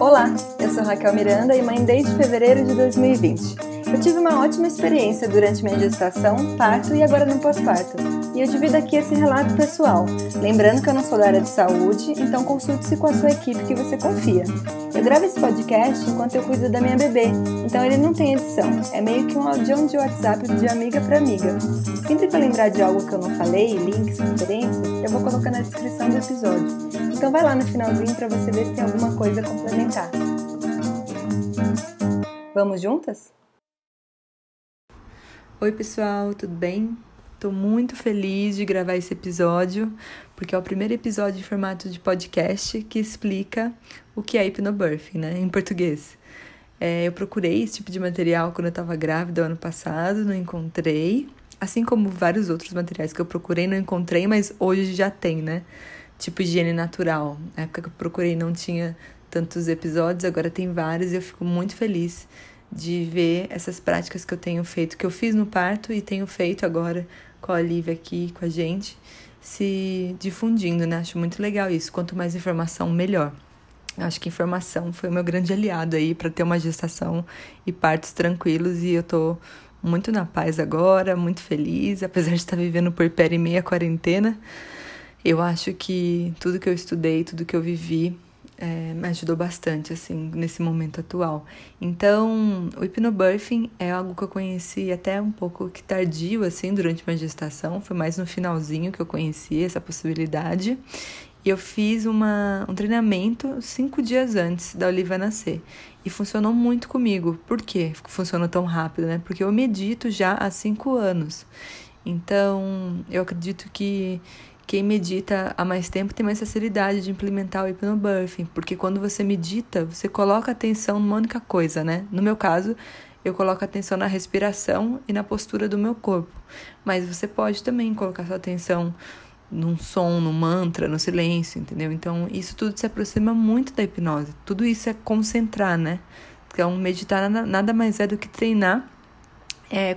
Olá, eu sou Raquel Miranda e mãe desde fevereiro de 2020. Eu tive uma ótima experiência durante minha gestação, parto e agora no pós-parto. E eu divido aqui esse relato pessoal, lembrando que eu não sou da área de saúde, então consulte-se com a sua equipe que você confia. Eu gravo esse podcast enquanto eu cuido da minha bebê, então ele não tem edição, é meio que um audião de WhatsApp de amiga para amiga. Sempre que eu lembrar de algo que eu não falei, links, referências, eu vou colocar na descrição do episódio. Então vai lá no finalzinho para você ver se tem alguma coisa a complementar. Vamos juntas? Oi, pessoal, tudo bem? Estou muito feliz de gravar esse episódio, porque é o primeiro episódio em formato de podcast que explica o que é hipnobirthing, né, em português. É, eu procurei esse tipo de material quando eu estava grávida ano passado, não encontrei. Assim como vários outros materiais que eu procurei, não encontrei, mas hoje já tem, né? Tipo higiene natural. Na época que eu procurei não tinha tantos episódios, agora tem vários e eu fico muito feliz de ver essas práticas que eu tenho feito, que eu fiz no parto e tenho feito agora com a Lívia aqui com a gente, se difundindo, né? Acho muito legal isso. Quanto mais informação, melhor. Acho que informação foi o meu grande aliado aí para ter uma gestação e partos tranquilos e eu tô muito na paz agora, muito feliz, apesar de estar vivendo por pé e meia quarentena. Eu acho que tudo que eu estudei, tudo que eu vivi é, me ajudou bastante, assim, nesse momento atual. Então, o hipnobirthing é algo que eu conheci até um pouco que tardio, assim, durante minha gestação. Foi mais no finalzinho que eu conheci essa possibilidade. E eu fiz uma, um treinamento cinco dias antes da Olivia nascer. E funcionou muito comigo. Por quê? Funcionou tão rápido, né? Porque eu medito já há cinco anos. Então, eu acredito que quem medita há mais tempo tem mais facilidade de implementar o hipnobirthing, porque quando você medita, você coloca atenção numa única coisa, né? No meu caso, eu coloco atenção na respiração e na postura do meu corpo. Mas você pode também colocar sua atenção num som, no mantra, no silêncio, entendeu? Então, isso tudo se aproxima muito da hipnose. Tudo isso é concentrar, né? Então, meditar nada mais é do que treinar é,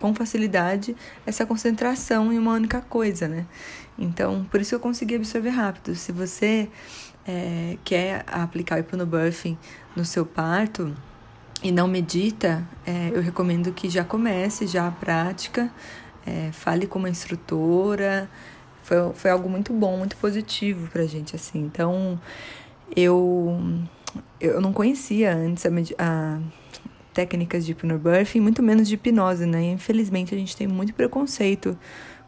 com facilidade essa concentração em uma única coisa, né? Então, por isso eu consegui absorver rápido. Se você é, quer aplicar o hipnobirthing no seu parto e não medita, é, eu recomendo que já comece já a prática, é, fale com uma instrutora. Foi, foi algo muito bom, muito positivo pra gente, assim. Então, eu, eu não conhecia antes a, a técnicas de hipnobirthing, muito menos de hipnose, né? Infelizmente, a gente tem muito preconceito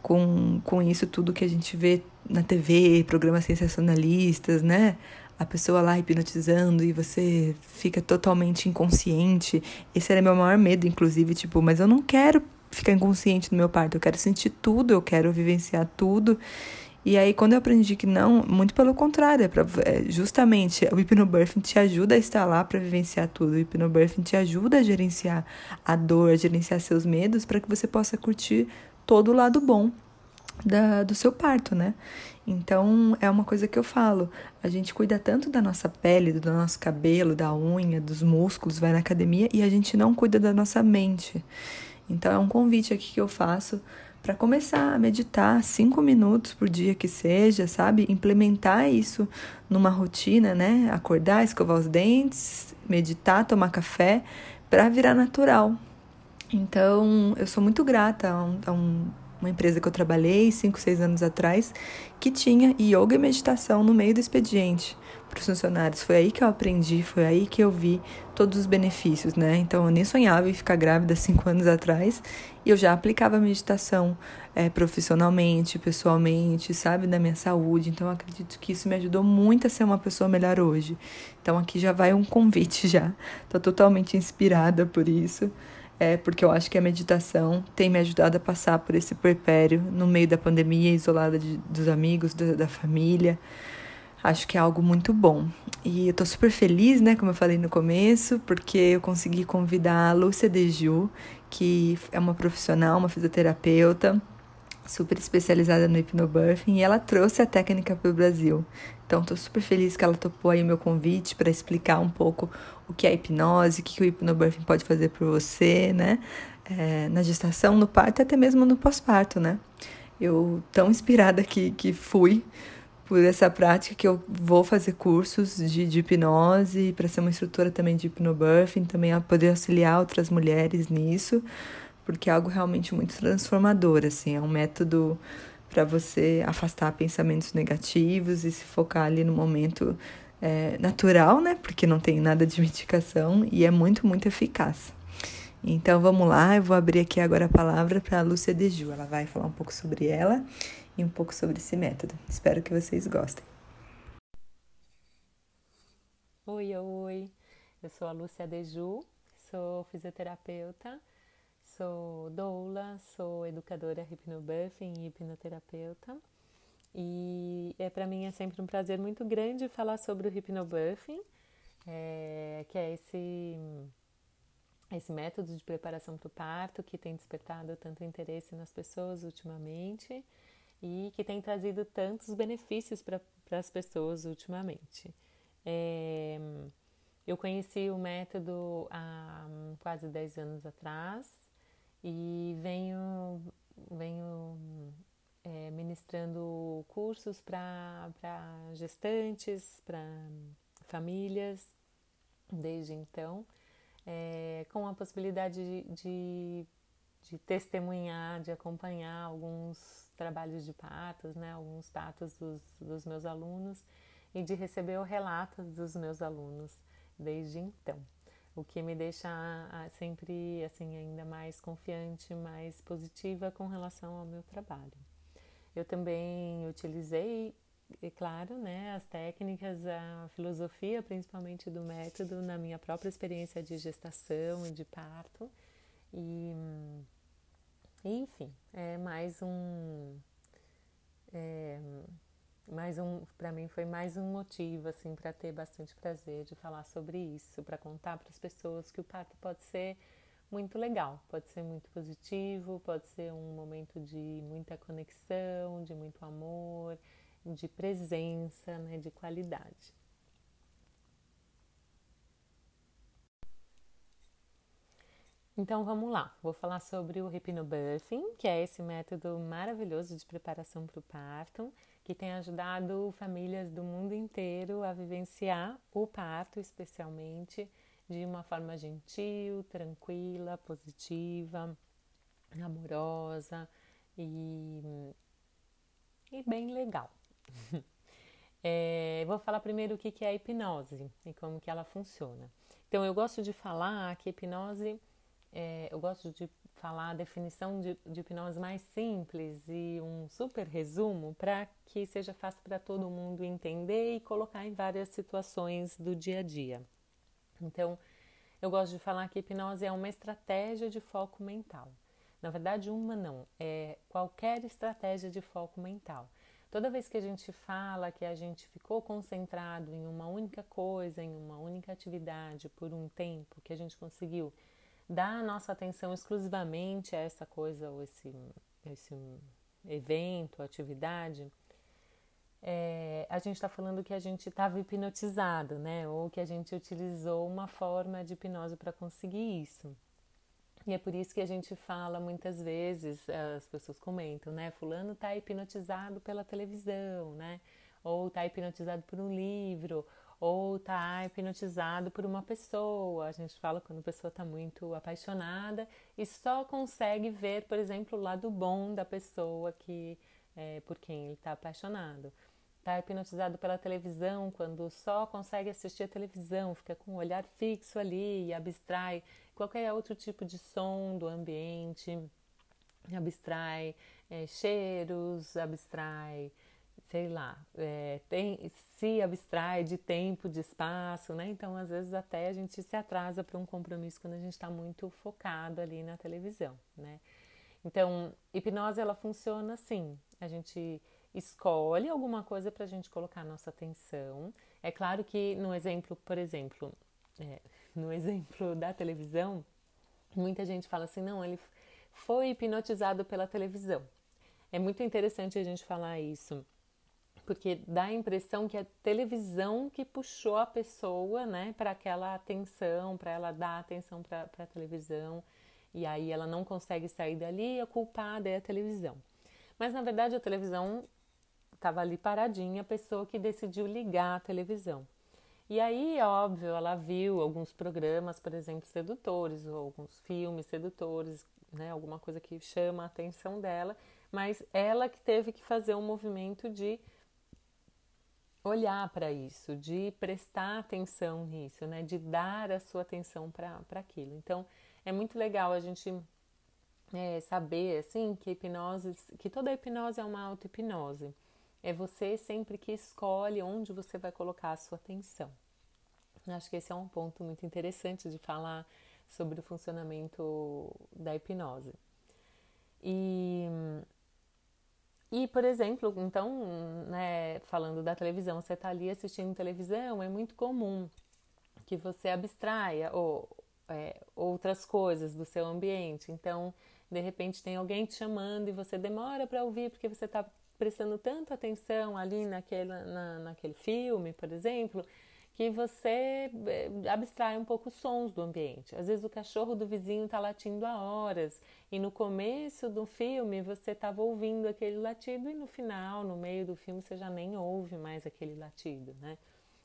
com, com isso tudo que a gente vê na TV, programas sensacionalistas, né? A pessoa lá hipnotizando e você fica totalmente inconsciente. Esse era meu maior medo, inclusive, tipo, mas eu não quero ficar inconsciente no meu parto, eu quero sentir tudo, eu quero vivenciar tudo. E aí, quando eu aprendi que não, muito pelo contrário, é pra, é, justamente o hipnobirthing te ajuda a estar lá para vivenciar tudo. O hipnobirthing te ajuda a gerenciar a dor, a gerenciar seus medos, para que você possa curtir todo o lado bom da, do seu parto, né? Então, é uma coisa que eu falo. A gente cuida tanto da nossa pele, do nosso cabelo, da unha, dos músculos, vai na academia e a gente não cuida da nossa mente. Então, é um convite aqui que eu faço para começar a meditar cinco minutos por dia que seja, sabe? Implementar isso numa rotina, né? Acordar, escovar os dentes, meditar, tomar café, para virar natural, então, eu sou muito grata a, um, a um, uma empresa que eu trabalhei cinco, seis anos atrás, que tinha yoga e meditação no meio do expediente para os funcionários. Foi aí que eu aprendi, foi aí que eu vi todos os benefícios, né? Então, eu nem sonhava em ficar grávida cinco anos atrás e eu já aplicava meditação é, profissionalmente, pessoalmente, sabe, na minha saúde. Então, acredito que isso me ajudou muito a ser uma pessoa melhor hoje. Então, aqui já vai um convite já. Tô totalmente inspirada por isso é porque eu acho que a meditação tem me ajudado a passar por esse perpério no meio da pandemia, isolada de, dos amigos, da, da, família. Acho que é algo muito bom. E eu tô super feliz, né, como eu falei no começo, porque eu consegui convidar a Lúcia Deju, que é uma profissional, uma fisioterapeuta, super especializada no hipnobirthing, e ela trouxe a técnica para o Brasil. Então, estou super feliz que ela topou aí meu convite para explicar um pouco o que é hipnose, o que, o hipnobirthing pode fazer por você, né? É, na gestação, no parto até mesmo no pós-parto, né? Eu, tão inspirada que, que fui por essa prática que eu vou fazer cursos de, de hipnose para ser uma instrutora também de hipnobirthing, também a poder auxiliar outras mulheres nisso, porque é algo realmente muito transformador, assim, é um método para você afastar pensamentos negativos e se focar ali no momento é, natural, né? Porque não tem nada de medicação e é muito, muito eficaz. Então vamos lá, eu vou abrir aqui agora a palavra para a Lúcia Deju. Ela vai falar um pouco sobre ela e um pouco sobre esse método. Espero que vocês gostem. Oi, oi. Eu sou a Lúcia Deju, sou fisioterapeuta, sou doula, sou educadora hipnobirthing e hipnoterapeuta. E é para mim é sempre um prazer muito grande falar sobre o hipnobirthing, é, que é esse esse método de preparação para o parto que tem despertado tanto interesse nas pessoas ultimamente e que tem trazido tantos benefícios para as pessoas ultimamente. É, eu conheci o método há quase 10 anos atrás e venho, venho é, ministrando cursos para gestantes, para famílias desde então é, com a possibilidade de, de, de, testemunhar, de acompanhar alguns trabalhos de patos, né, alguns patos dos, dos meus alunos e de receber o relato dos meus alunos desde então, o que me deixa sempre assim ainda mais confiante, mais positiva com relação ao meu trabalho. Eu também utilizei e claro, né, as técnicas, a filosofia, principalmente do método, na minha própria experiência de gestação e de parto. E, enfim, é mais um. É, mais um, para mim foi mais um motivo assim para ter bastante prazer de falar sobre isso, para contar para as pessoas que o parto pode ser muito legal, pode ser muito positivo, pode ser um momento de muita conexão, de muito amor, de presença, né, de qualidade. Então vamos lá, vou falar sobre o Hypnobirthing, que é esse método maravilhoso de preparação para o parto, que tem ajudado famílias do mundo inteiro a vivenciar o parto, especialmente de uma forma gentil, tranquila, positiva, amorosa e, e bem legal. É, vou falar primeiro o que é a hipnose e como que ela funciona. Então, eu gosto de falar que hipnose, é, eu gosto de falar a definição de, de hipnose mais simples e um super resumo para que seja fácil para todo mundo entender e colocar em várias situações do dia a dia. Então, eu gosto de falar que hipnose é uma estratégia de foco mental. Na verdade, uma não, é qualquer estratégia de foco mental. Toda vez que a gente fala que a gente ficou concentrado em uma única coisa, em uma única atividade por um tempo, que a gente conseguiu dar a nossa atenção exclusivamente a essa coisa ou esse, esse evento, atividade, é, a gente está falando que a gente estava hipnotizado, né? Ou que a gente utilizou uma forma de hipnose para conseguir isso. E é por isso que a gente fala muitas vezes, as pessoas comentam, né? Fulano está hipnotizado pela televisão, né? Ou está hipnotizado por um livro, ou está hipnotizado por uma pessoa. A gente fala quando a pessoa está muito apaixonada e só consegue ver, por exemplo, o lado bom da pessoa que é, por quem ele está apaixonado. Está hipnotizado pela televisão quando só consegue assistir a televisão, fica com o olhar fixo ali e abstrai qualquer outro tipo de som do ambiente, abstrai é, cheiros, abstrai, sei lá, é, tem, se abstrai de tempo, de espaço, né? Então, às vezes, até a gente se atrasa para um compromisso quando a gente está muito focado ali na televisão, né? Então, hipnose ela funciona assim: a gente escolhe alguma coisa para a gente colocar nossa atenção. É claro que no exemplo, por exemplo, é, no exemplo da televisão, muita gente fala assim: não, ele foi hipnotizado pela televisão. É muito interessante a gente falar isso, porque dá a impressão que é a televisão que puxou a pessoa né, para aquela atenção, para ela dar atenção para a televisão, e aí ela não consegue sair dali, a culpada é a televisão. Mas na verdade a televisão estava ali paradinha a pessoa que decidiu ligar a televisão. E aí, óbvio, ela viu alguns programas, por exemplo, sedutores, ou alguns filmes sedutores, né, alguma coisa que chama a atenção dela, mas ela que teve que fazer um movimento de olhar para isso, de prestar atenção nisso, né, de dar a sua atenção para aquilo. Então, é muito legal a gente é, saber, assim, que hipnose, que toda hipnose é uma auto-hipnose. É você sempre que escolhe onde você vai colocar a sua atenção. Acho que esse é um ponto muito interessante de falar sobre o funcionamento da hipnose. E, e por exemplo, então, né, falando da televisão, você está ali assistindo televisão, é muito comum que você abstraia ou, é, outras coisas do seu ambiente. Então, de repente, tem alguém te chamando e você demora para ouvir porque você está prestando tanta atenção ali naquele, na, naquele filme, por exemplo, que você eh, abstrai um pouco os sons do ambiente. Às vezes o cachorro do vizinho está latindo há horas e no começo do filme você estava ouvindo aquele latido e no final, no meio do filme, você já nem ouve mais aquele latido, né?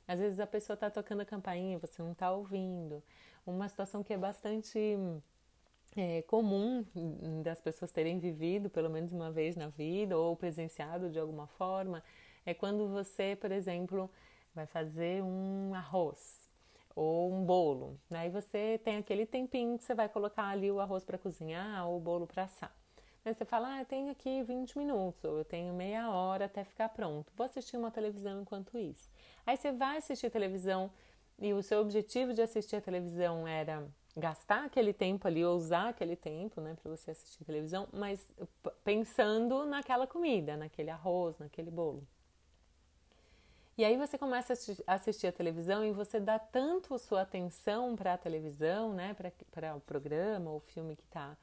Às vezes a pessoa está tocando a campainha e você não está ouvindo. Uma situação que é bastante é, comum das pessoas terem vivido pelo menos uma vez na vida ou presenciado de alguma forma é quando você, por exemplo, vai fazer um arroz ou um bolo. Aí né? você tem aquele tempinho que você vai colocar ali o arroz para cozinhar ou o bolo para assar. Aí você fala, ah, eu tenho aqui 20 minutos, ou eu tenho meia hora até ficar pronto. Vou assistir uma televisão enquanto isso. Aí você vai assistir televisão e o seu objetivo de assistir a televisão era gastar aquele tempo ali, ou usar aquele tempo, né, para você assistir televisão, mas pensando naquela comida, naquele arroz, naquele bolo. E aí você começa a assistir a televisão e você dá tanto sua atenção para a televisão, né, para o programa ou filme que está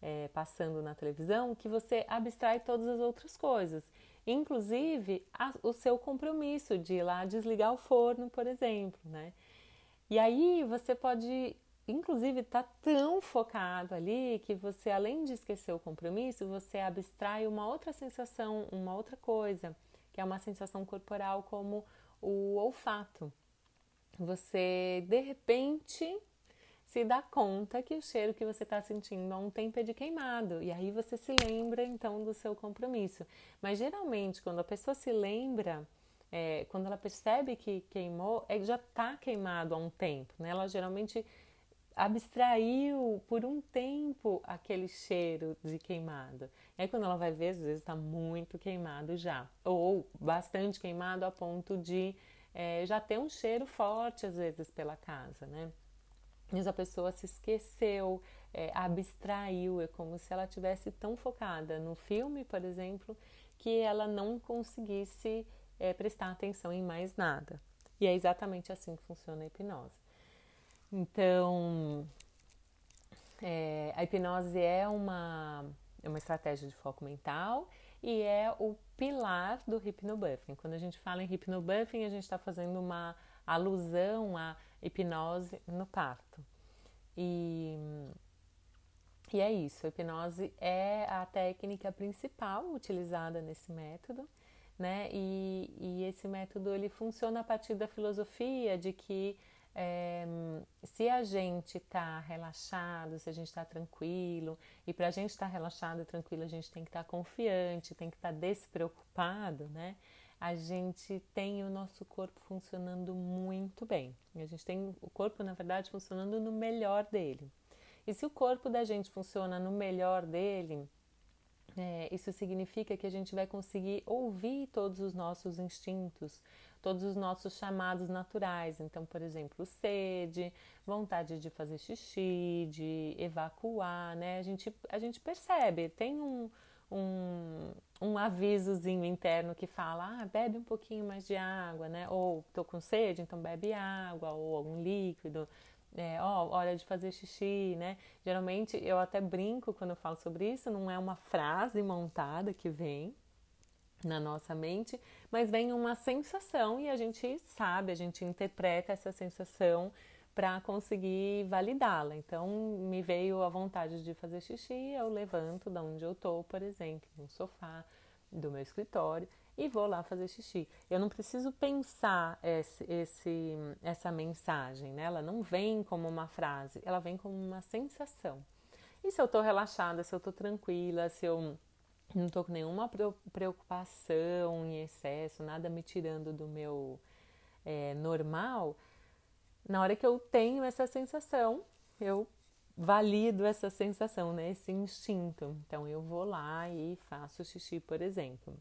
é, passando na televisão, que você abstrai todas as outras coisas, inclusive a, o seu compromisso de ir lá desligar o forno, por exemplo, né? E aí você pode, inclusive, estar tá tão focado ali que você, além de esquecer o compromisso, você abstrai uma outra sensação, uma outra coisa que é uma sensação corporal como o olfato. Você de repente se dá conta que o cheiro que você está sentindo há um tempo é de queimado. E aí você se lembra então do seu compromisso. Mas geralmente, quando a pessoa se lembra, é, quando ela percebe que queimou, é, já está queimado há um tempo. Né? Ela geralmente abstraiu por um tempo aquele cheiro de queimado. Aí quando ela vai ver, às vezes está muito queimado já, ou bastante queimado a ponto de é, já ter um cheiro forte às vezes pela casa, né? Mas a pessoa se esqueceu, é, abstraiu, é como se ela tivesse tão focada no filme, por exemplo, que ela não conseguisse é, prestar atenção em mais nada. E é exatamente assim que funciona a hipnose. Então, é, a hipnose é uma, é uma estratégia de foco mental e é o pilar do hypnobuffing. Quando a gente fala em hypnobuffing, a gente está fazendo uma alusão à hipnose no parto. E, e é isso, a hipnose é a técnica principal utilizada nesse método, né? E, e esse método ele funciona a partir da filosofia de que é, se a gente está relaxado, se a gente está tranquilo, e para a gente estar tá relaxado e tranquilo, a gente tem que estar tá confiante, tem que estar tá despreocupado, né? A gente tem o nosso corpo funcionando muito bem. A gente tem o corpo, na verdade, funcionando no melhor dele. E se o corpo da gente funciona no melhor dele, é, isso significa que a gente vai conseguir ouvir todos os nossos instintos, todos os nossos chamados naturais. Então, por exemplo, sede, vontade de fazer xixi, de evacuar, né? A gente, a gente percebe, tem um, um, um avisozinho interno que fala, ah, bebe um pouquinho mais de água, né? Ou tô com sede, então bebe água, ou algum líquido. É, ó, hora de fazer xixi, né? Geralmente eu até brinco quando eu falo sobre isso, não é uma frase montada que vem, na nossa mente, mas vem uma sensação e a gente sabe, a gente interpreta essa sensação para conseguir validá-la. Então, me veio a vontade de fazer xixi, eu levanto da onde eu estou, por exemplo, no sofá do meu escritório e vou lá fazer xixi. Eu não preciso pensar esse, esse, essa mensagem, né? Ela não vem como uma frase, ela vem como uma sensação. E se eu tô relaxada, se eu tô tranquila, se eu não tô com nenhuma preocupação em excesso, nada me tirando do meu é, normal, na hora que eu tenho essa sensação, eu valido essa sensação, né? Esse instinto. Então eu vou lá e faço xixi, por exemplo.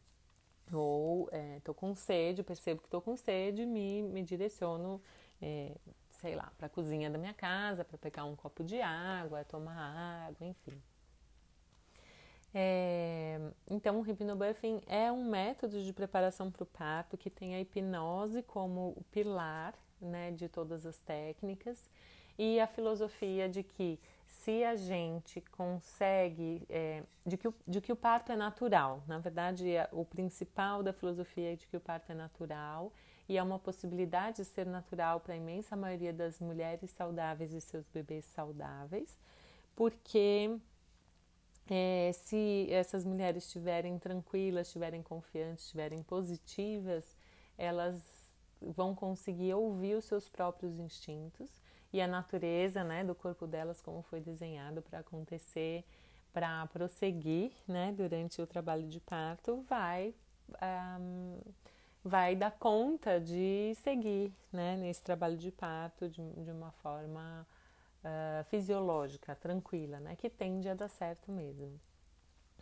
Ou é, tô com sede, percebo que tô com sede, me, me direciono, é, sei lá, para a cozinha da minha casa, para pegar um copo de água, tomar água, enfim. É, então, o hipnobuffing é um método de preparação para o parto que tem a hipnose como o pilar né, de todas as técnicas e a filosofia de que se a gente consegue, é, de, que o, de que o parto é natural, na verdade, é, o principal da filosofia é de que o parto é natural e é uma possibilidade de ser natural para a imensa maioria das mulheres saudáveis e seus bebês saudáveis, porque é, se essas mulheres estiverem tranquilas, estiverem confiantes, estiverem positivas, elas vão conseguir ouvir os seus próprios instintos e a natureza né, do corpo delas, como foi desenhado para acontecer, para prosseguir né, durante o trabalho de parto, vai, um, vai dar conta de seguir né, nesse trabalho de parto de, de uma forma uh, fisiológica, tranquila, né, que tende a dar certo mesmo.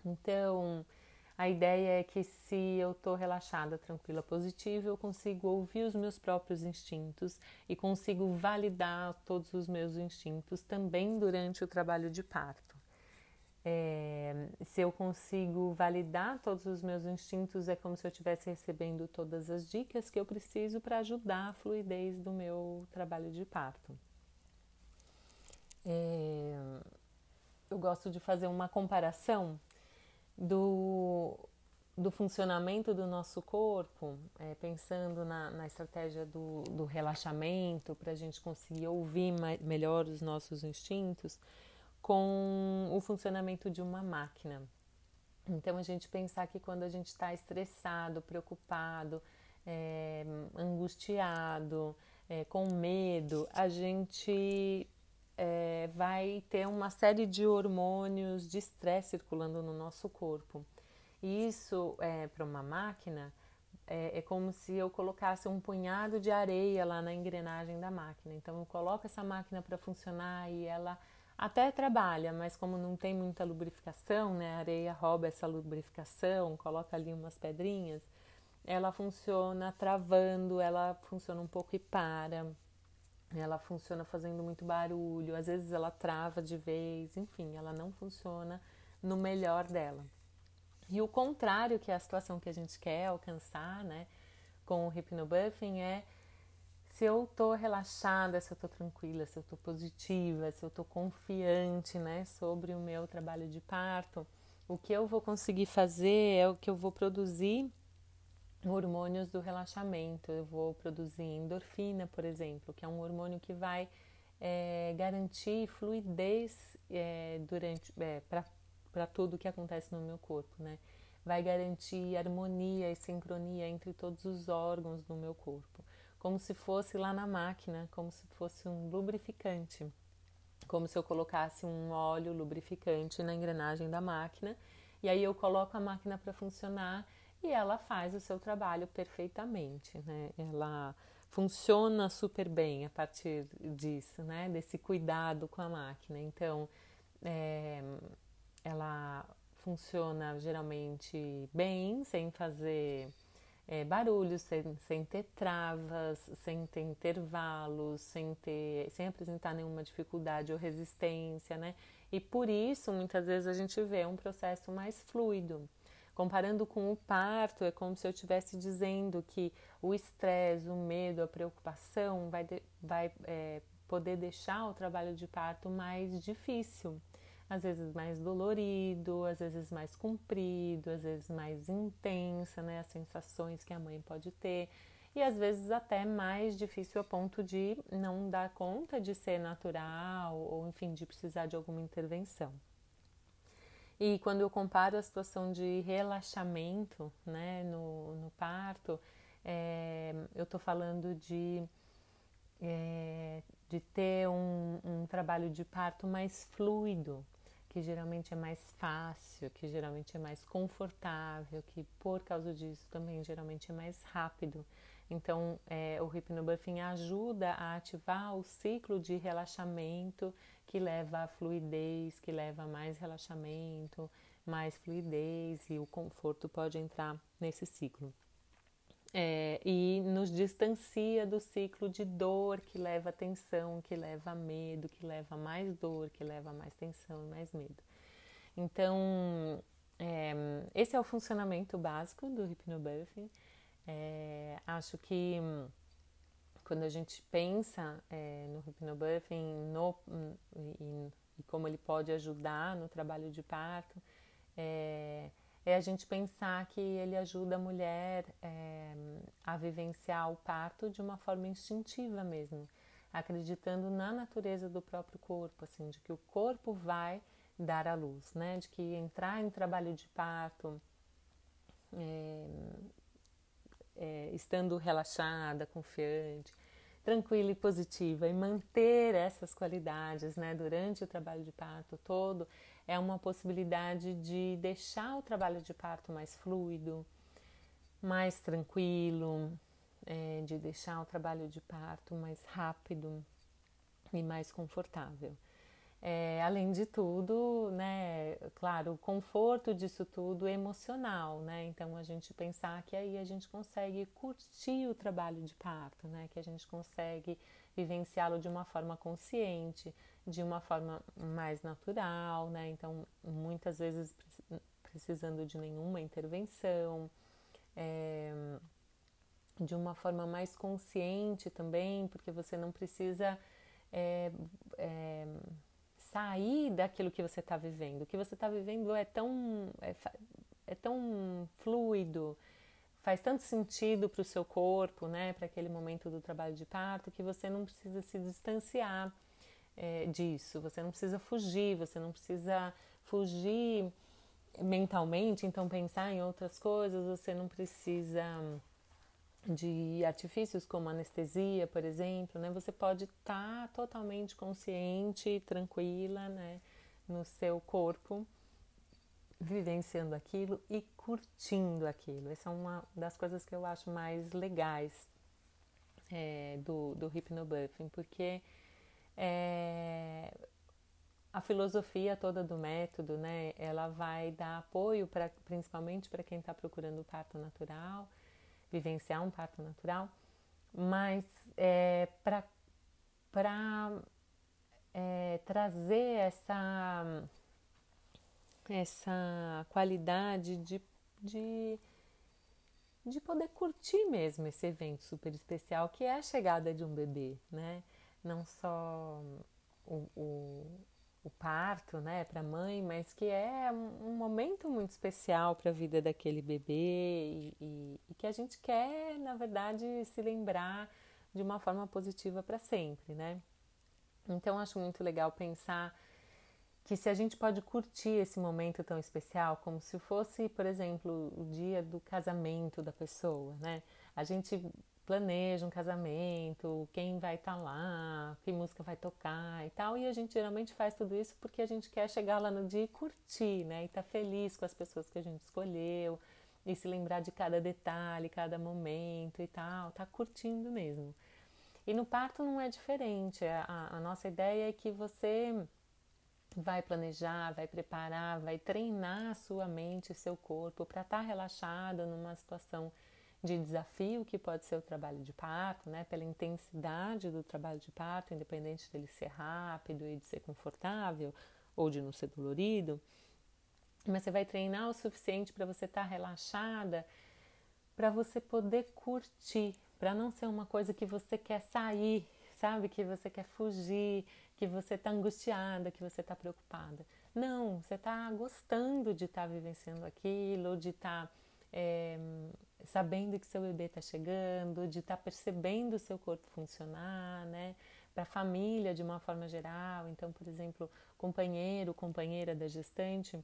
Então, a ideia é que se eu estou relaxada, tranquila, positiva, eu consigo ouvir os meus próprios instintos e consigo validar todos os meus instintos também durante o trabalho de parto. É, se eu consigo validar todos os meus instintos, é como se eu estivesse recebendo todas as dicas que eu preciso para ajudar a fluidez do meu trabalho de parto. É, eu gosto de fazer uma comparação do, do funcionamento do nosso corpo, é, pensando na, na estratégia do, do relaxamento, para a gente conseguir ouvir melhor os nossos instintos, com o funcionamento de uma máquina. Então, a gente pensar que quando a gente está estressado, preocupado, é, angustiado, é, com medo, a gente é, vai ter uma série de hormônios de estresse circulando no nosso corpo. E isso, é, para uma máquina, é, é, como se eu colocasse um punhado de areia lá na engrenagem da máquina. Então, eu coloco essa máquina para funcionar e ela até trabalha, mas como não tem muita lubrificação, né, a areia rouba essa lubrificação, coloca ali umas pedrinhas, ela funciona travando, ela funciona um pouco e para ela funciona fazendo muito barulho, às vezes ela trava de vez, enfim, ela não funciona no melhor dela. E o contrário, que é a situação que a gente quer alcançar, né, com o hypnobuffing é se eu tô relaxada, se eu tô tranquila, se eu tô positiva, se eu tô confiante, né, sobre o meu trabalho de parto, o que eu vou conseguir fazer é o que eu vou produzir hormônios do relaxamento. Eu vou produzir endorfina, por exemplo, que é um hormônio que vai é, garantir fluidez é, durante é, para tudo que acontece no meu corpo, né? Vai garantir harmonia e sincronia entre todos os órgãos do meu corpo, como se fosse lá na máquina, como se fosse um lubrificante, como se eu colocasse um óleo lubrificante na engrenagem da máquina e aí eu coloco a máquina para funcionar e ela faz o seu trabalho perfeitamente, né? Ela funciona super bem a partir disso, né? Desse cuidado com a máquina. Então, é, ela funciona geralmente bem, sem fazer é, barulhos, sem, sem ter travas, sem ter intervalos, sem, ter, sem apresentar nenhuma dificuldade ou resistência, né? E por isso, muitas vezes, a gente vê um processo mais fluido. Comparando com o parto, é como se eu estivesse dizendo que o estresse, o medo, a preocupação vai, de, vai é, poder deixar o trabalho de parto mais difícil. Às vezes mais dolorido, às vezes mais comprido, às vezes mais intensa, né? As sensações que a mãe pode ter e às vezes até mais difícil a ponto de não dar conta de ser natural ou enfim de precisar de alguma intervenção. E quando eu comparo a situação de relaxamento né, no, no parto, é, eu estou falando de, é, de ter um, um trabalho de parto mais fluido, que geralmente é mais fácil, que geralmente é mais confortável, que por causa disso também geralmente é mais rápido. Então, é, o hypnobirthing ajuda a ativar o ciclo de relaxamento que leva à fluidez, que leva a mais relaxamento, mais fluidez e o conforto pode entrar nesse ciclo. É, e nos distancia do ciclo de dor que leva a tensão, que leva a medo, que leva a mais dor, que leva a mais tensão e mais medo. Então, é, esse é o funcionamento básico do hypnobirthing. É, acho que quando a gente pensa é, no hypnobirthing no, e, e, como ele pode ajudar no trabalho de parto, é, é a gente pensar que ele ajuda a mulher é, a vivenciar o parto de uma forma instintiva mesmo, acreditando na natureza do próprio corpo, assim, de que o corpo vai dar à luz, né? De que entrar em trabalho de parto é, é, estando relaxada, confiante, tranquila e positiva e manter essas qualidades né, durante o trabalho de parto todo é uma possibilidade de deixar o trabalho de parto mais fluido, mais tranquilo, é, de deixar o trabalho de parto mais rápido e mais confortável. É, além de tudo, né, claro, o conforto disso tudo é emocional, né? Então a gente pensar que aí a gente consegue curtir o trabalho de parto, né? Que a gente consegue vivenciá-lo de uma forma consciente, de uma forma mais natural, né? Então muitas vezes precisando de nenhuma intervenção, é, de uma forma mais consciente também, porque você não precisa é, é, sair daquilo que você está vivendo. O que você está vivendo é tão, é, é, tão fluido, faz tanto sentido para o seu corpo, né, para aquele momento do trabalho de parto, que você não precisa se distanciar é, disso, você não precisa fugir, você não precisa fugir mentalmente, então pensar em outras coisas, você não precisa de artifícios como anestesia, por exemplo, né? Você pode estar tá totalmente consciente, tranquila, né? No seu corpo, vivenciando aquilo e curtindo aquilo. Essa é uma das coisas que eu acho mais legais é, do, do hypnobirthing, porque é, a filosofia toda do método, né? Ela vai dar apoio para, principalmente para quem está procurando o parto natural vivenciar um parto natural, mas é, para é, trazer essa, essa qualidade de, de, de poder curtir mesmo esse evento super especial que é a chegada de um bebê, né? Não só o, o o parto, né, para a mãe, mas que é um momento muito especial para a vida daquele bebê e, e, e, que a gente quer, na verdade, se lembrar de uma forma positiva para sempre, né? Então, acho muito legal pensar que se a gente pode curtir esse momento tão especial, como se fosse, por exemplo, o dia do casamento da pessoa, né? A gente planeja um casamento, quem vai estar tá lá, que música vai tocar e tal. E a gente geralmente faz tudo isso porque a gente quer chegar lá no dia e curtir, né? E estar tá feliz com as pessoas que a gente escolheu e se lembrar de cada detalhe, cada momento e tal, tá curtindo mesmo. E no parto não é diferente. A, a nossa ideia é que você vai planejar, vai preparar, vai treinar a sua mente e seu corpo para estar tá relaxado numa situação de desafio que pode ser o trabalho de parto, né, pela intensidade do trabalho de parto, independente dele ser rápido e de ser confortável ou de não ser dolorido, mas você vai treinar o suficiente para você estar tá relaxada, para você poder curtir, para não ser uma coisa que você quer sair, sabe, que você quer fugir, que você está angustiada, que você está preocupada. Não, você está gostando de estar tá vivenciando aquilo, de estar tá, é, sabendo que seu bebê está chegando, de estar tá percebendo o seu corpo funcionar, né? Para a família de uma forma geral. Então, por exemplo, companheiro, companheira da gestante,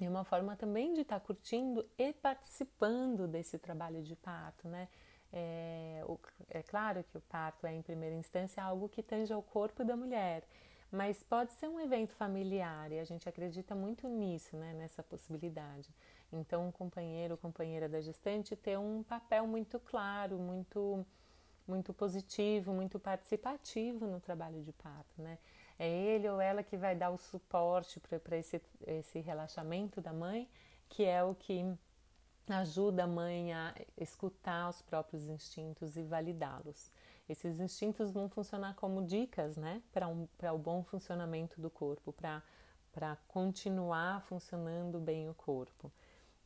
E uma forma também de estar tá curtindo e participando desse trabalho de parto, né? É, o, é, claro que o parto é, em primeira instância, algo que tange ao corpo da mulher, mas pode ser um evento familiar e a gente acredita muito nisso, né, nessa possibilidade. Então, o companheiro ou companheira da gestante ter um papel muito claro, muito, muito positivo, muito participativo no trabalho de parto, né? É ele ou ela que vai dar o suporte para esse, esse relaxamento da mãe, que é o que ajuda a mãe a escutar os próprios instintos e validá-los. Esses instintos vão funcionar como dicas, né, para um, o bom funcionamento do corpo, para continuar funcionando bem o corpo.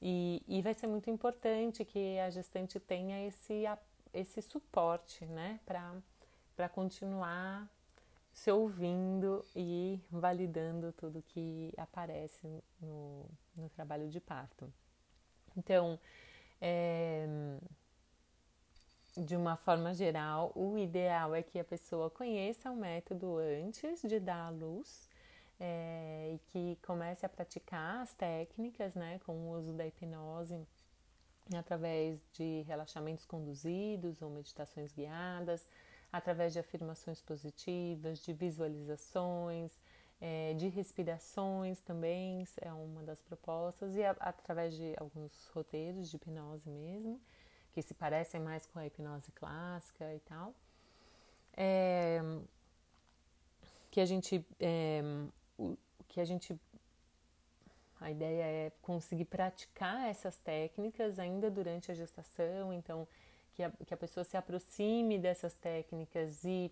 E, e vai ser muito importante que a gestante tenha esse, esse suporte, né, para continuar se ouvindo e validando tudo que aparece no, no trabalho de parto. Então, é, de uma forma geral, o ideal é que a pessoa conheça o método antes de dar à luz é, e que comece a praticar as técnicas, né, com o uso da hipnose através de relaxamentos conduzidos ou meditações guiadas, através de afirmações positivas, de visualizações, é, de respirações também é uma das propostas, e a, através de alguns roteiros de hipnose mesmo, que se parecem mais com a hipnose clássica e tal. É, que a gente é, o, que a gente a ideia é conseguir praticar essas técnicas ainda durante a gestação, então que a, que a pessoa se aproxime dessas técnicas e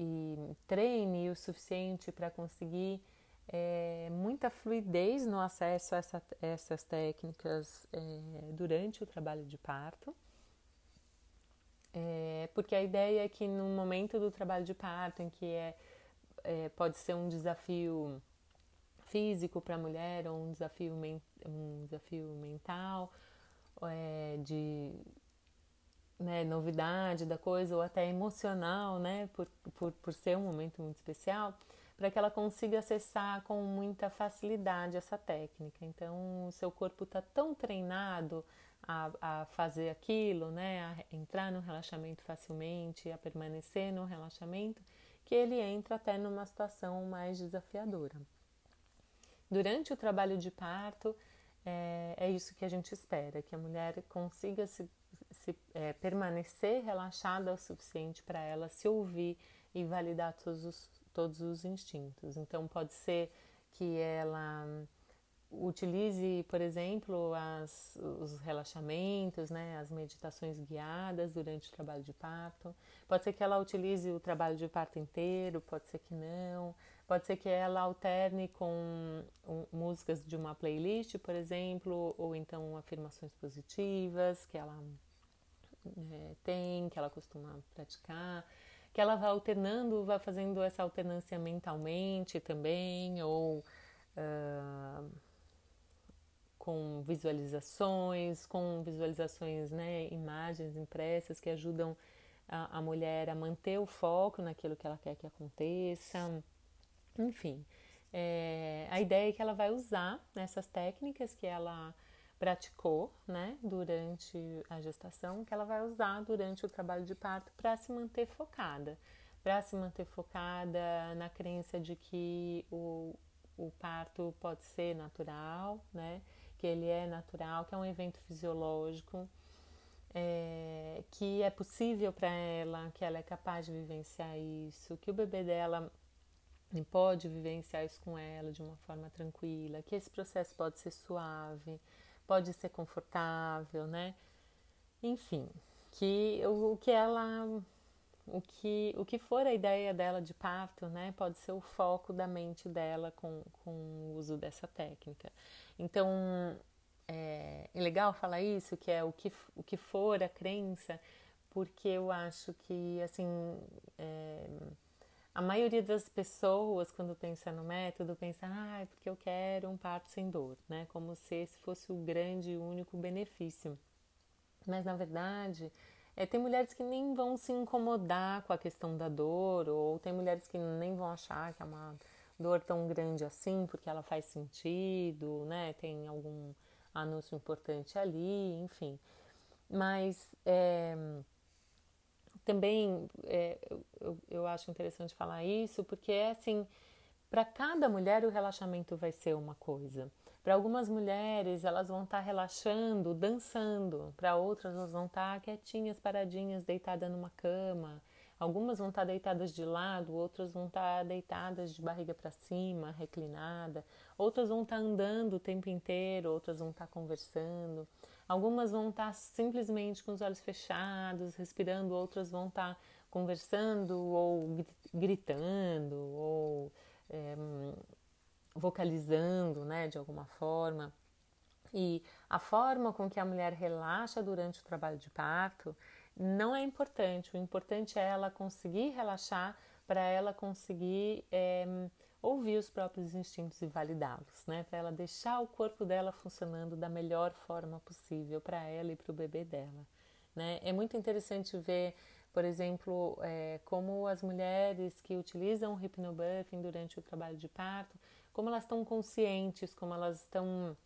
e treine o suficiente para conseguir é, muita fluidez no acesso a essa, essas técnicas é, durante o trabalho de parto. É, porque a ideia é que no momento do trabalho de parto, em que é, é pode ser um desafio físico para a mulher ou um desafio, um desafio mental, é, de né, novidade da coisa ou até emocional, né, por, por, por ser um momento muito especial, para que ela consiga acessar com muita facilidade essa técnica. Então, o seu corpo está tão treinado a, a, fazer aquilo, né, a entrar no relaxamento facilmente, a permanecer no relaxamento, que ele entra até numa situação mais desafiadora. Durante o trabalho de parto, é, é isso que a gente espera, que a mulher consiga se se é, permanecer relaxada o suficiente para ela se ouvir e validar todos os, todos os instintos. Então, pode ser que ela utilize, por exemplo, as, os relaxamentos, né, as meditações guiadas durante o trabalho de parto. Pode ser que ela utilize o trabalho de parto inteiro, pode ser que não. Pode ser que ela alterne com músicas de uma playlist, por exemplo, ou então afirmações positivas que ela é, tem, que ela costuma praticar, que ela vai alternando, vai fazendo essa alternância mentalmente também, ou uh, com visualizações, com visualizações, né, imagens impressas que ajudam a, a mulher a manter o foco naquilo que ela quer que aconteça. Enfim, é, a ideia é que ela vai usar essas técnicas que ela praticou né, durante a gestação, que ela vai usar durante o trabalho de parto para se manter focada, para se manter focada na crença de que o, o parto pode ser natural, né, que ele é natural, que é um evento fisiológico, é, que é possível para ela, que ela é capaz de vivenciar isso, que o bebê dela pode vivenciar isso com ela de uma forma tranquila, que esse processo pode ser suave, pode ser confortável, né? Enfim, que o, o que ela o que, o que for a ideia dela de parto, né, pode ser o foco da mente dela com, com o uso dessa técnica. Então, é, é legal falar isso, que é o que, o que for a crença, porque eu acho que, assim, é, a maioria das pessoas, quando pensa no método, pensa, ah, é porque eu quero um parto sem dor, né? Como se esse fosse o grande e único benefício. Mas, na verdade, é, tem mulheres que nem vão se incomodar com a questão da dor, ou tem mulheres que nem vão achar que é uma, dor tão grande assim, porque ela faz sentido, né? Tem algum anúncio importante ali, enfim. Mas é, também é, eu, eu acho interessante falar isso, porque é assim, para cada mulher o relaxamento vai ser uma coisa. Para algumas mulheres, elas vão estar tá relaxando, dançando. Para outras, elas vão estar tá quietinhas, paradinhas, deitadas numa cama. Algumas vão estar tá deitadas de lado, outras vão estar deitadas de barriga para cima, reclinada. Outras vão estar andando o tempo inteiro, outras vão estar conversando. Algumas vão estar simplesmente com os olhos fechados, respirando, outras vão estar conversando ou gritando ou é, vocalizando, né, de alguma forma. E a forma com que a mulher relaxa durante o trabalho de parto não é importante. O importante é ela conseguir relaxar para ela conseguir é, ouvir os próprios instintos e validá-los, né? Para ela deixar o corpo dela funcionando da melhor forma possível para ela e para o bebê dela, né? É muito interessante ver, por exemplo, é, como as mulheres que utilizam o hypnobirthing durante o trabalho de parto como elas estão conscientes, como elas estão.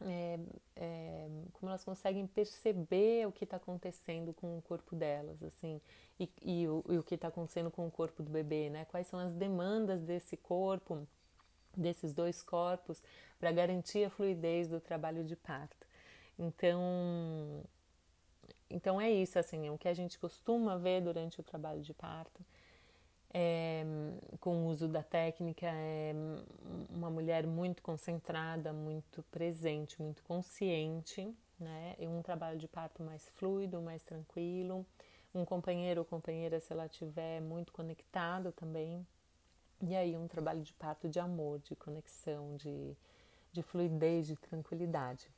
É, é, como elas conseguem perceber o que está acontecendo com o corpo delas, assim, e, e, o, e o que está acontecendo com o corpo do bebê, né? Quais são as demandas desse corpo, desses dois corpos, para garantir a fluidez do trabalho de parto. Então, então é isso, assim, é o que a gente costuma ver durante o trabalho de parto é, com o uso da técnica, é uma mulher muito concentrada, muito presente, muito consciente, né? E um trabalho de parto mais fluido, mais tranquilo. Um companheiro ou companheira, se ela tiver muito conectado também. E aí, um trabalho de parto de amor, de conexão, de, de fluidez, de tranquilidade.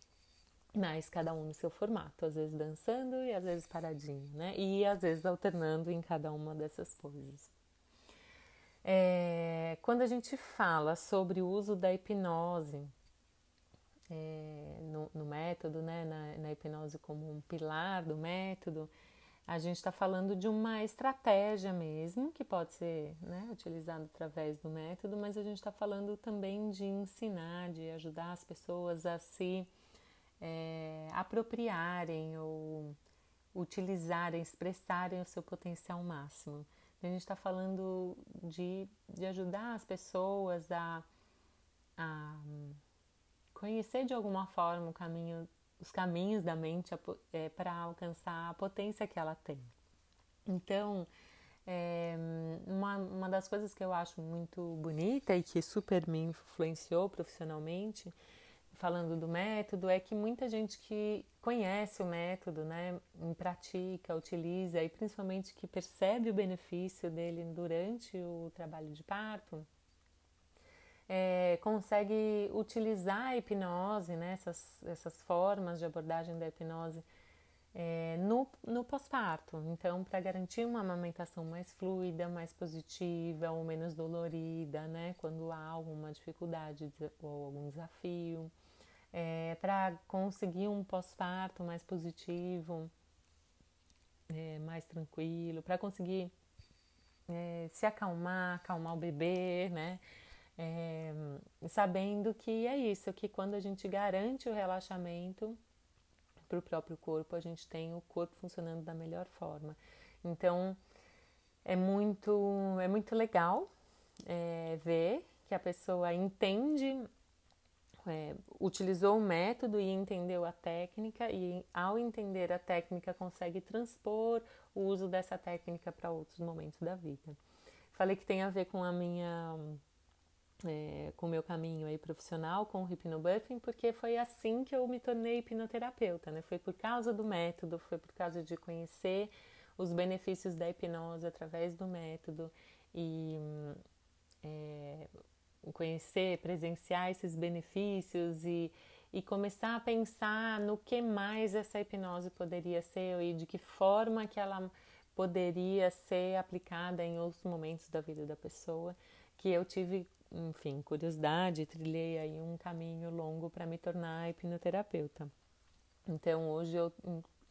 Mas cada um no seu formato, às vezes dançando e às vezes paradinho, né? E às vezes alternando em cada uma dessas coisas. É, quando a gente fala sobre o uso da hipnose é, no, no, método, né, na, na, hipnose como um pilar do método, a gente está falando de uma estratégia mesmo, que pode ser né, utilizada através do método, mas a gente está falando também de ensinar, de ajudar as pessoas a se é, apropriarem ou utilizarem, expressarem o seu potencial máximo. A gente está falando de, de ajudar as pessoas a, a conhecer de alguma forma caminho, os caminhos da mente é, para alcançar a potência que ela tem. Então, é, uma, uma das coisas que eu acho muito bonita e que super me influenciou profissionalmente falando do método é que muita gente que conhece o método, né, pratica, utiliza e principalmente que percebe o benefício dele durante o trabalho de parto, é, consegue utilizar a hipnose, né, essas, essas formas de abordagem da hipnose é, no, no pós-parto. Então, para garantir uma amamentação mais fluida, mais positiva ou menos dolorida, né, quando há alguma dificuldade ou algum desafio é, para conseguir um pós-parto mais positivo, é, mais tranquilo, para conseguir é, se acalmar, acalmar o bebê, né? É, sabendo que é isso, que quando a gente garante o relaxamento para o próprio corpo, a gente tem o corpo funcionando da melhor forma. Então é muito, é muito legal é, ver que a pessoa entende é, utilizou o método e entendeu a técnica, e ao entender a técnica, consegue transpor o uso dessa técnica para outros momentos da vida. Falei que tem a ver com a minha. É, com o meu caminho aí profissional com o hypnobirthing, porque foi assim que eu me tornei hipnoterapeuta, né? Foi por causa do método, foi por causa de conhecer os benefícios da hipnose através do método e é, conhecer, presenciar esses benefícios e, e começar a pensar no que mais essa hipnose poderia ser e de que forma que ela poderia ser aplicada em outros momentos da vida da pessoa, que eu tive, enfim, curiosidade, trilhei aí um caminho longo para me tornar hipnoterapeuta. Então, hoje eu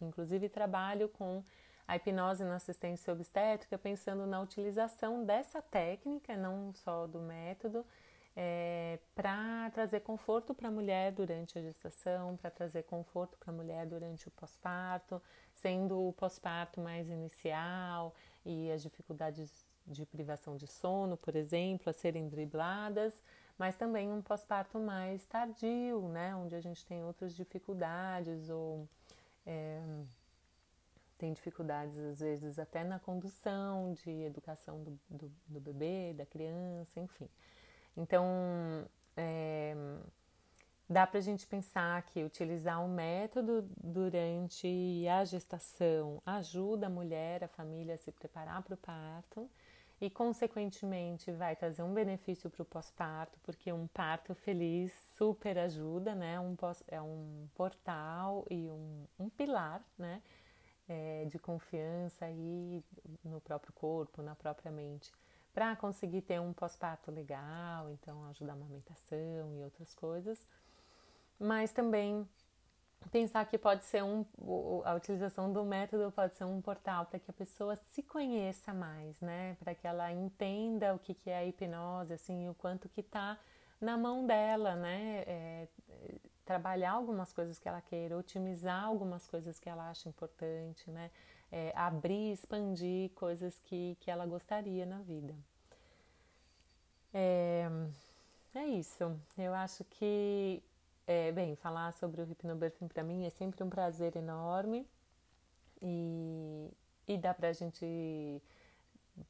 inclusive trabalho com a hipnose na assistência obstétrica pensando na utilização dessa técnica, não só do método, é, para trazer conforto para a mulher durante a gestação, para trazer conforto para a mulher durante o pós-parto, sendo o pós-parto mais inicial e as dificuldades de privação de sono, por exemplo, a serem dribladas, mas também um pós-parto mais tardio, né, onde a gente tem outras dificuldades ou é, tem dificuldades às vezes até na condução de educação do, do, do bebê, da criança, enfim. Então, é, dá para a gente pensar que utilizar um método durante a gestação ajuda a mulher, a família a se preparar para o parto e, consequentemente, vai trazer um benefício para o pós-parto, porque um parto feliz super ajuda, né? Um pós, é um portal e um, um pilar, né? É, de confiança aí no próprio corpo, na própria mente para conseguir ter um pós-parto legal, então ajudar a amamentação e outras coisas. Mas também pensar que pode ser um a utilização do método pode ser um portal para que a pessoa se conheça mais, né? Para que ela entenda o que, que é a hipnose, assim, o quanto que está na mão dela, né? É, trabalhar algumas coisas que ela queira, otimizar algumas coisas que ela acha importante, né? é, abrir, expandir coisas que, que ela gostaria na vida. É, é isso. Eu acho que, é, bem, falar sobre o hypnobirthing para mim é sempre um prazer enorme e, e dá para a gente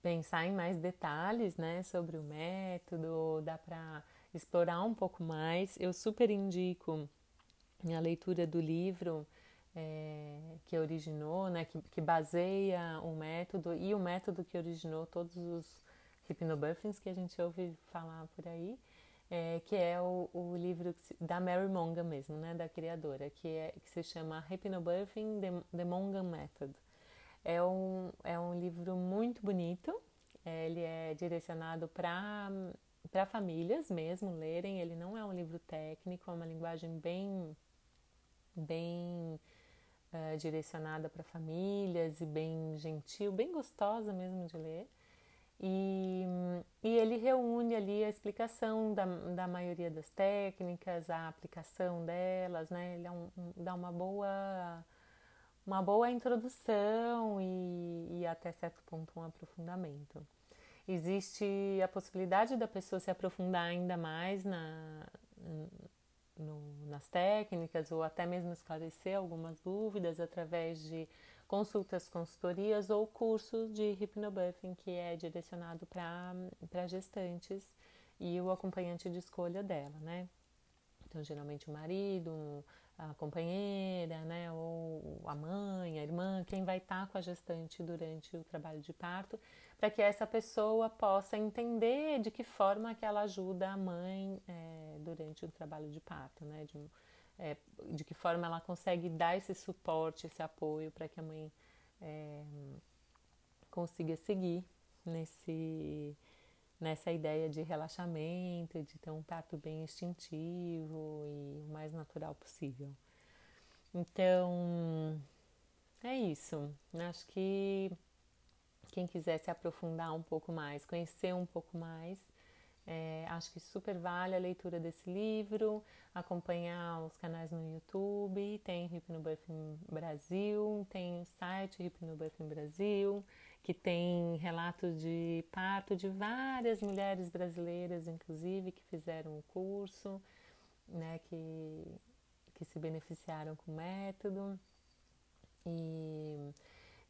pensar em mais detalhes, né, sobre o método, dá para explorar um pouco mais. Eu super indico a leitura do livro é, que originou, né, que, que baseia o método e o método que originou todos os hypnobirthings que a gente ouve falar por aí, é, que é o, o livro da Mary Mongan mesmo, né, da criadora, que, é, que se chama Hypnobirthing, The, The Mongan Method. É um, é um livro muito bonito, é, ele é direcionado para para famílias mesmo lerem, ele não é um livro técnico, é uma linguagem bem bem uh, direcionada para famílias e bem gentil, bem gostosa mesmo de ler. E, e ele reúne ali a explicação da, da maioria das técnicas, a aplicação delas, né? Ele é um, um, dá uma boa, uma boa introdução e, e até certo ponto um aprofundamento. Existe a possibilidade da pessoa se aprofundar ainda mais na, no, nas técnicas ou até mesmo esclarecer algumas dúvidas através de consultas, consultorias ou cursos de hypnobirthing que é direcionado para gestantes e o acompanhante de escolha dela, né? Então, geralmente o marido, a companheira, né, ou a mãe, a irmã, quem vai estar tá com a gestante durante o trabalho de parto, para que essa pessoa possa entender de que forma que ela ajuda a mãe é, durante o trabalho de parto, né, de, é, de, que forma ela consegue dar esse suporte, esse apoio para que a mãe é, consiga seguir nesse nessa ideia de relaxamento, de ter um parto bem instintivo e o mais natural possível. Então, é isso. Acho que quem quiser se aprofundar um pouco mais, conhecer um pouco mais, é, acho que super vale a leitura desse livro, acompanhar os canais no YouTube, tem Hypnobirthing Brasil, tem o site Hypnobirthing Brasil, que tem relatos de parto de várias mulheres brasileiras, inclusive, que fizeram o curso, né, que, que se beneficiaram com o método. E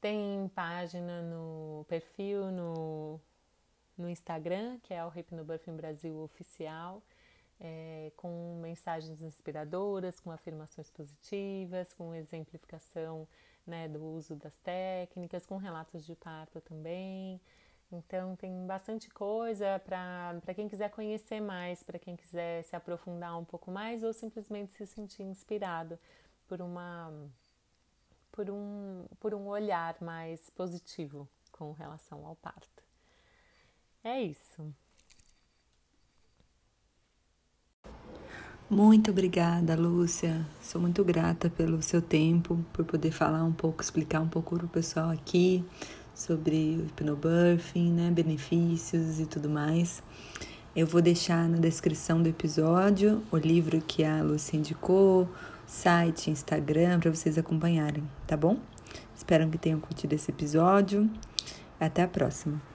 tem página no perfil no, no Instagram, que é o Hypnobirthing Brasil Oficial, é, com mensagens inspiradoras, com afirmações positivas, com exemplificação né, do uso das técnicas, com relatos de parto também. Então, tem bastante coisa para quem quiser conhecer mais, para quem quiser se aprofundar um pouco mais ou simplesmente se sentir inspirado por, uma, por, um, por um olhar mais positivo com relação ao parto. É isso. Muito obrigada, Lúcia. Sou muito grata pelo seu tempo, por poder falar um pouco, explicar um pouco para o pessoal aqui sobre o hipnobirthing, né, benefícios e tudo mais. Eu vou deixar na descrição do episódio o livro que a Lúcia indicou, site, Instagram, para vocês acompanharem, tá bom? Espero que tenham curtido esse episódio. Até a próxima.